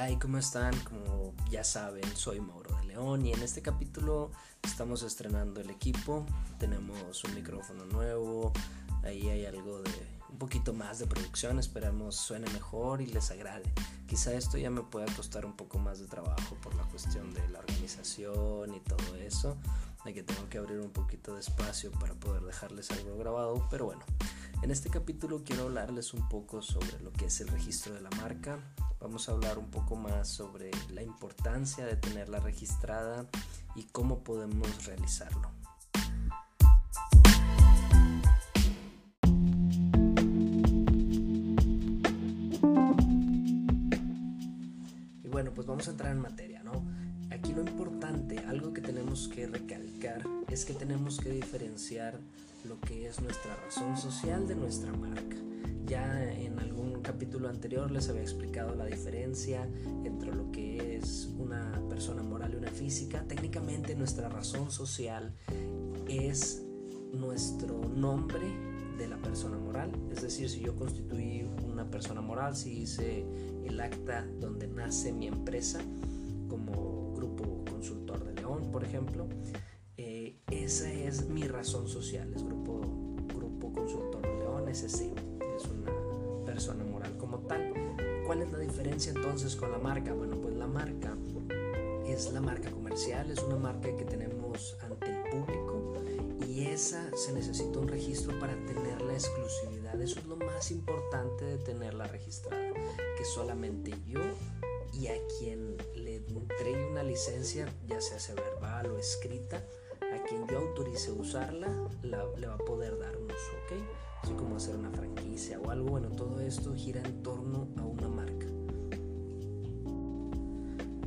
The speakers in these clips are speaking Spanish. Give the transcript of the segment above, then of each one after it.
hay? ¿Cómo están? Como ya saben, soy Mauro de León y en este capítulo estamos estrenando el equipo. Tenemos un micrófono nuevo, ahí hay algo de un poquito más de producción, esperamos suene mejor y les agrade. Quizá esto ya me pueda costar un poco más de trabajo por la cuestión de la organización y todo eso, de que tengo que abrir un poquito de espacio para poder dejarles algo grabado, pero bueno. En este capítulo quiero hablarles un poco sobre lo que es el registro de la marca. Vamos a hablar un poco más sobre la importancia de tenerla registrada y cómo podemos realizarlo. Y bueno, pues vamos a entrar en materia, ¿no? Aquí lo importante, algo que tenemos que recalcar, es que tenemos que diferenciar lo que es nuestra razón social de nuestra marca. Ya en algún capítulo anterior les había explicado la diferencia entre lo que es una persona moral y una física. Técnicamente nuestra razón social es nuestro nombre de la persona moral. Es decir, si yo constituí una persona moral, si hice el acta donde nace mi empresa, como Grupo Consultor de León, por ejemplo, eh, esa es mi razón social, es Grupo, Grupo Consultor de León, SC, es una persona moral como tal. ¿Cuál es la diferencia entonces con la marca? Bueno, pues la marca es la marca comercial, es una marca que tenemos ante el público y esa se necesita un registro para tener la exclusividad. Eso es lo más importante de tenerla registrada, que solamente yo y a quien le entregue una licencia, ya sea, verbal o escrita, a quien yo autorice usarla, la, le va a poder dar un uso, ¿ok? Así como hacer una franquicia o algo, bueno, todo esto gira en torno a una marca.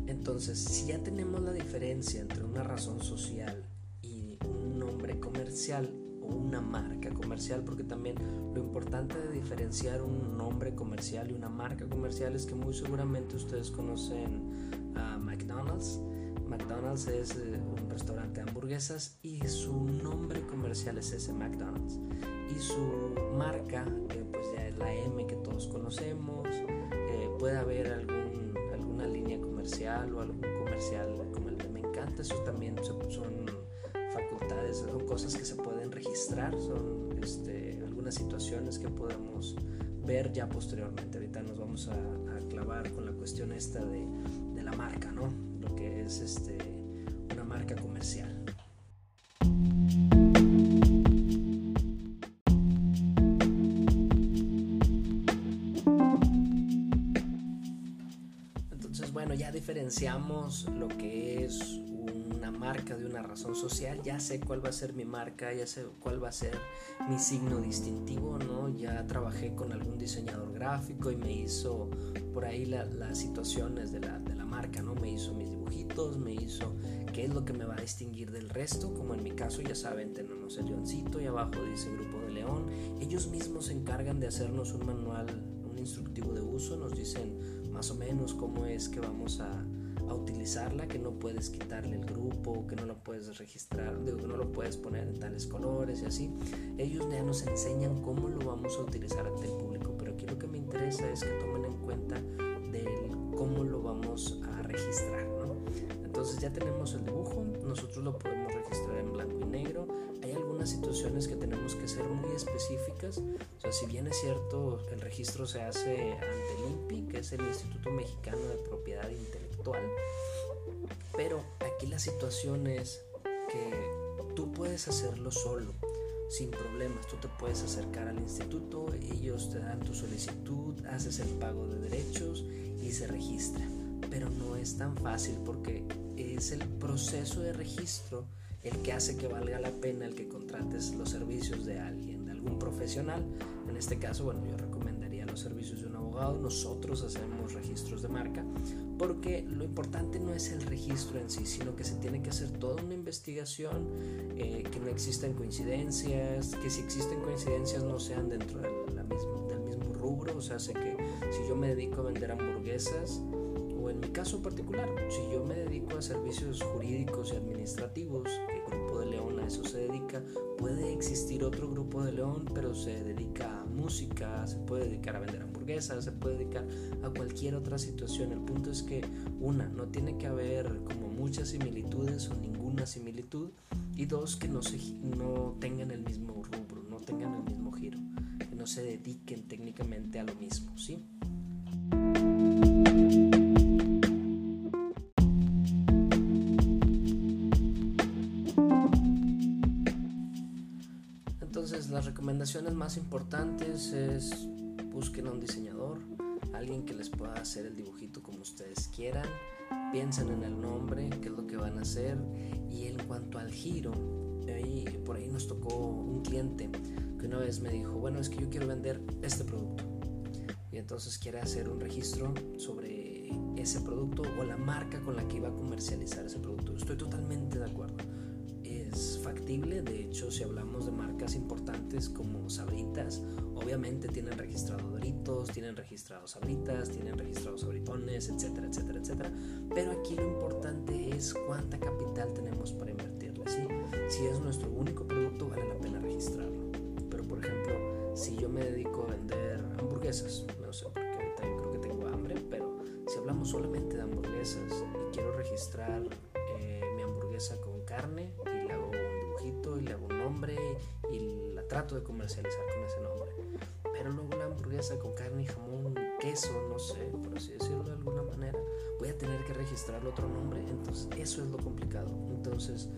Entonces, si ya tenemos la diferencia entre una razón social y un nombre comercial o una marca comercial, porque también lo importante de diferenciar un nombre comercial y una marca comercial es que muy seguramente ustedes conocen a McDonald's. McDonald's es eh, un restaurante de hamburguesas y su nombre comercial es ese McDonald's. Y su marca, eh, pues ya es la M que todos conocemos. Eh, puede haber algún, alguna línea comercial o algún comercial como el de Me Encanta. Eso también son facultades, son cosas que se pueden registrar, son este, algunas situaciones que podemos ver ya posteriormente. Ahorita nos vamos a, a clavar con la cuestión esta de, de, la marca, ¿no? Lo que es este, una marca comercial. Entonces, bueno, ya diferenciamos lo que es una marca de una razón social, ya sé cuál va a ser mi marca, ya sé cuál va a ser mi signo distintivo, ¿no? Ya trabajé con algún diseñador gráfico y me hizo por ahí la, las situaciones de la, de la marca, ¿no? Me hizo mis dibujitos, me hizo qué es lo que me va a distinguir del resto, como en mi caso ya saben, tenemos el leoncito y abajo dice Grupo de León, ellos mismos se encargan de hacernos un manual, un instructivo de uso, nos dicen más o menos cómo es que vamos a a utilizarla, que no puedes quitarle el grupo, que no lo puedes registrar, digo, que no lo puedes poner en tales colores y así. Ellos ya nos enseñan cómo lo vamos a utilizar ante el público, pero aquí lo que me interesa es que tomen en cuenta registrar, ¿no? Entonces ya tenemos el dibujo, nosotros lo podemos registrar en blanco y negro. Hay algunas situaciones que tenemos que ser muy específicas. O sea, si bien es cierto, el registro se hace ante el INPI, que es el Instituto Mexicano de Propiedad Intelectual, pero aquí la situación es que tú puedes hacerlo solo, sin problemas. Tú te puedes acercar al instituto, ellos te dan tu solicitud, haces el pago de derechos y se registra. Pero no es tan fácil porque es el proceso de registro el que hace que valga la pena el que contrates los servicios de alguien, de algún profesional. En este caso, bueno, yo recomendaría los servicios de un abogado. Nosotros hacemos registros de marca porque lo importante no es el registro en sí, sino que se tiene que hacer toda una investigación, eh, que no existan coincidencias, que si existen coincidencias no sean dentro de la misma, del mismo rubro. O sea, sé que si yo me dedico a vender hamburguesas, mi caso particular, si yo me dedico a servicios jurídicos y administrativos, que Grupo de León a eso se dedica. Puede existir otro grupo de León, pero se dedica a música, se puede dedicar a vender hamburguesas, se puede dedicar a cualquier otra situación. El punto es que, una, no tiene que haber como muchas similitudes o ninguna similitud. Y dos, que no, se, no tengan el mismo rubro, no tengan el mismo giro, que no se dediquen técnicamente a lo mismo, ¿sí? Recomendaciones más importantes es busquen a un diseñador, alguien que les pueda hacer el dibujito como ustedes quieran, piensen en el nombre, qué es lo que van a hacer. Y en cuanto al giro, por ahí nos tocó un cliente que una vez me dijo, bueno, es que yo quiero vender este producto y entonces quiere hacer un registro sobre ese producto o la marca con la que iba a comercializar ese producto. Estoy totalmente de acuerdo factible. De hecho, si hablamos de marcas importantes como Sabritas, obviamente tienen registrado Doritos, tienen registrados Sabritas, tienen registrados Sabritones, etcétera, etcétera, etcétera. Pero aquí lo importante es cuánta capital tenemos para invertirle. ¿sí? Si es nuestro único producto, vale la pena registrarlo. Pero, por ejemplo, si yo me dedico a vender hamburguesas, no sé, porque ahorita creo que tengo hambre, pero si hablamos solamente de hamburguesas y quiero registrar eh, mi hamburguesa con carne dibujito y le hago un nombre y la trato de comercializar con ese nombre. Pero luego la hamburguesa con carne y jamón, queso, no sé, por así decirlo de alguna manera, voy a tener que registrar otro nombre, entonces eso es lo complicado. Entonces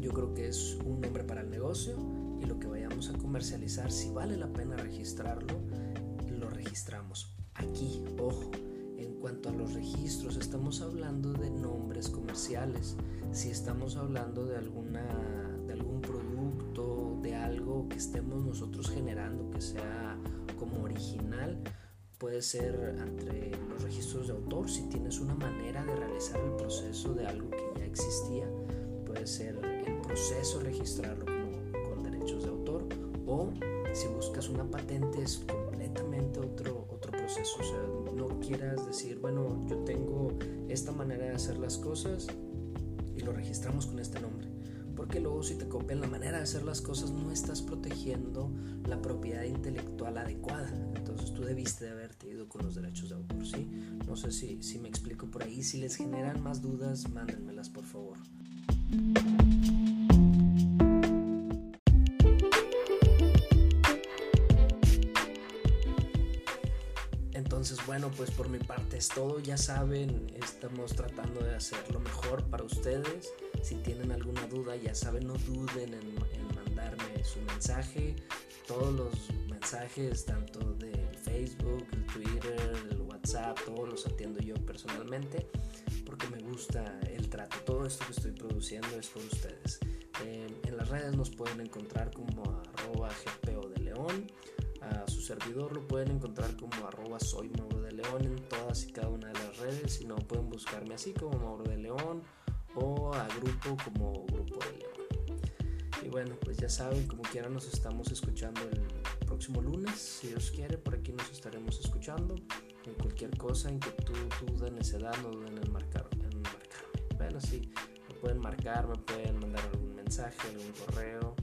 yo creo que es un nombre para el negocio y lo que vayamos a comercializar, si vale la pena registrarlo, lo registramos. Aquí, ojo, en cuanto a los registros, estamos hablando de comerciales. Si estamos hablando de, alguna, de algún producto, de algo que estemos nosotros generando que sea como original, puede ser entre los registros de autor, si tienes una manera de realizar el proceso de algo que ya existía, puede ser el proceso registrarlo como, con derechos de autor o si buscas una patente es completamente otro, otro O sea, no quieras decir, bueno, yo tengo esta manera de hacer las cosas y lo registramos con este nombre. Porque luego si te copian la manera de hacer las cosas no estás protegiendo la propiedad intelectual adecuada. Entonces tú debiste de haberte ido con los derechos de autor, ¿sí? No sé si, si me explico por ahí. Si les generan más dudas, mándenmelas por favor. Entonces, bueno, pues por mi parte es todo. Ya saben, estamos tratando de hacer lo mejor para ustedes. Si tienen alguna duda, ya saben, no duden en, mandarme su mensaje. Todos los mensajes, tanto del Facebook, el Twitter, el WhatsApp, todos los atiendo yo personalmente porque me gusta el trato. Todo esto que estoy produciendo es por ustedes. en las redes nos pueden encontrar como arroba GPO de León servidor lo pueden encontrar como arroba soy Mauro de León en todas y cada una de las redes. Si no, pueden buscarme así como Mauro de León o a grupo como Grupo de León. Y bueno, pues ya saben, como quiera nos estamos escuchando el próximo lunes. Si Dios quiere, por aquí nos estaremos escuchando. En cualquier cosa, inquietud, duda, necedad, no duden en, marcar, en marcarme. Bueno, sí, me pueden marcar, me pueden mandar algún mensaje, algún correo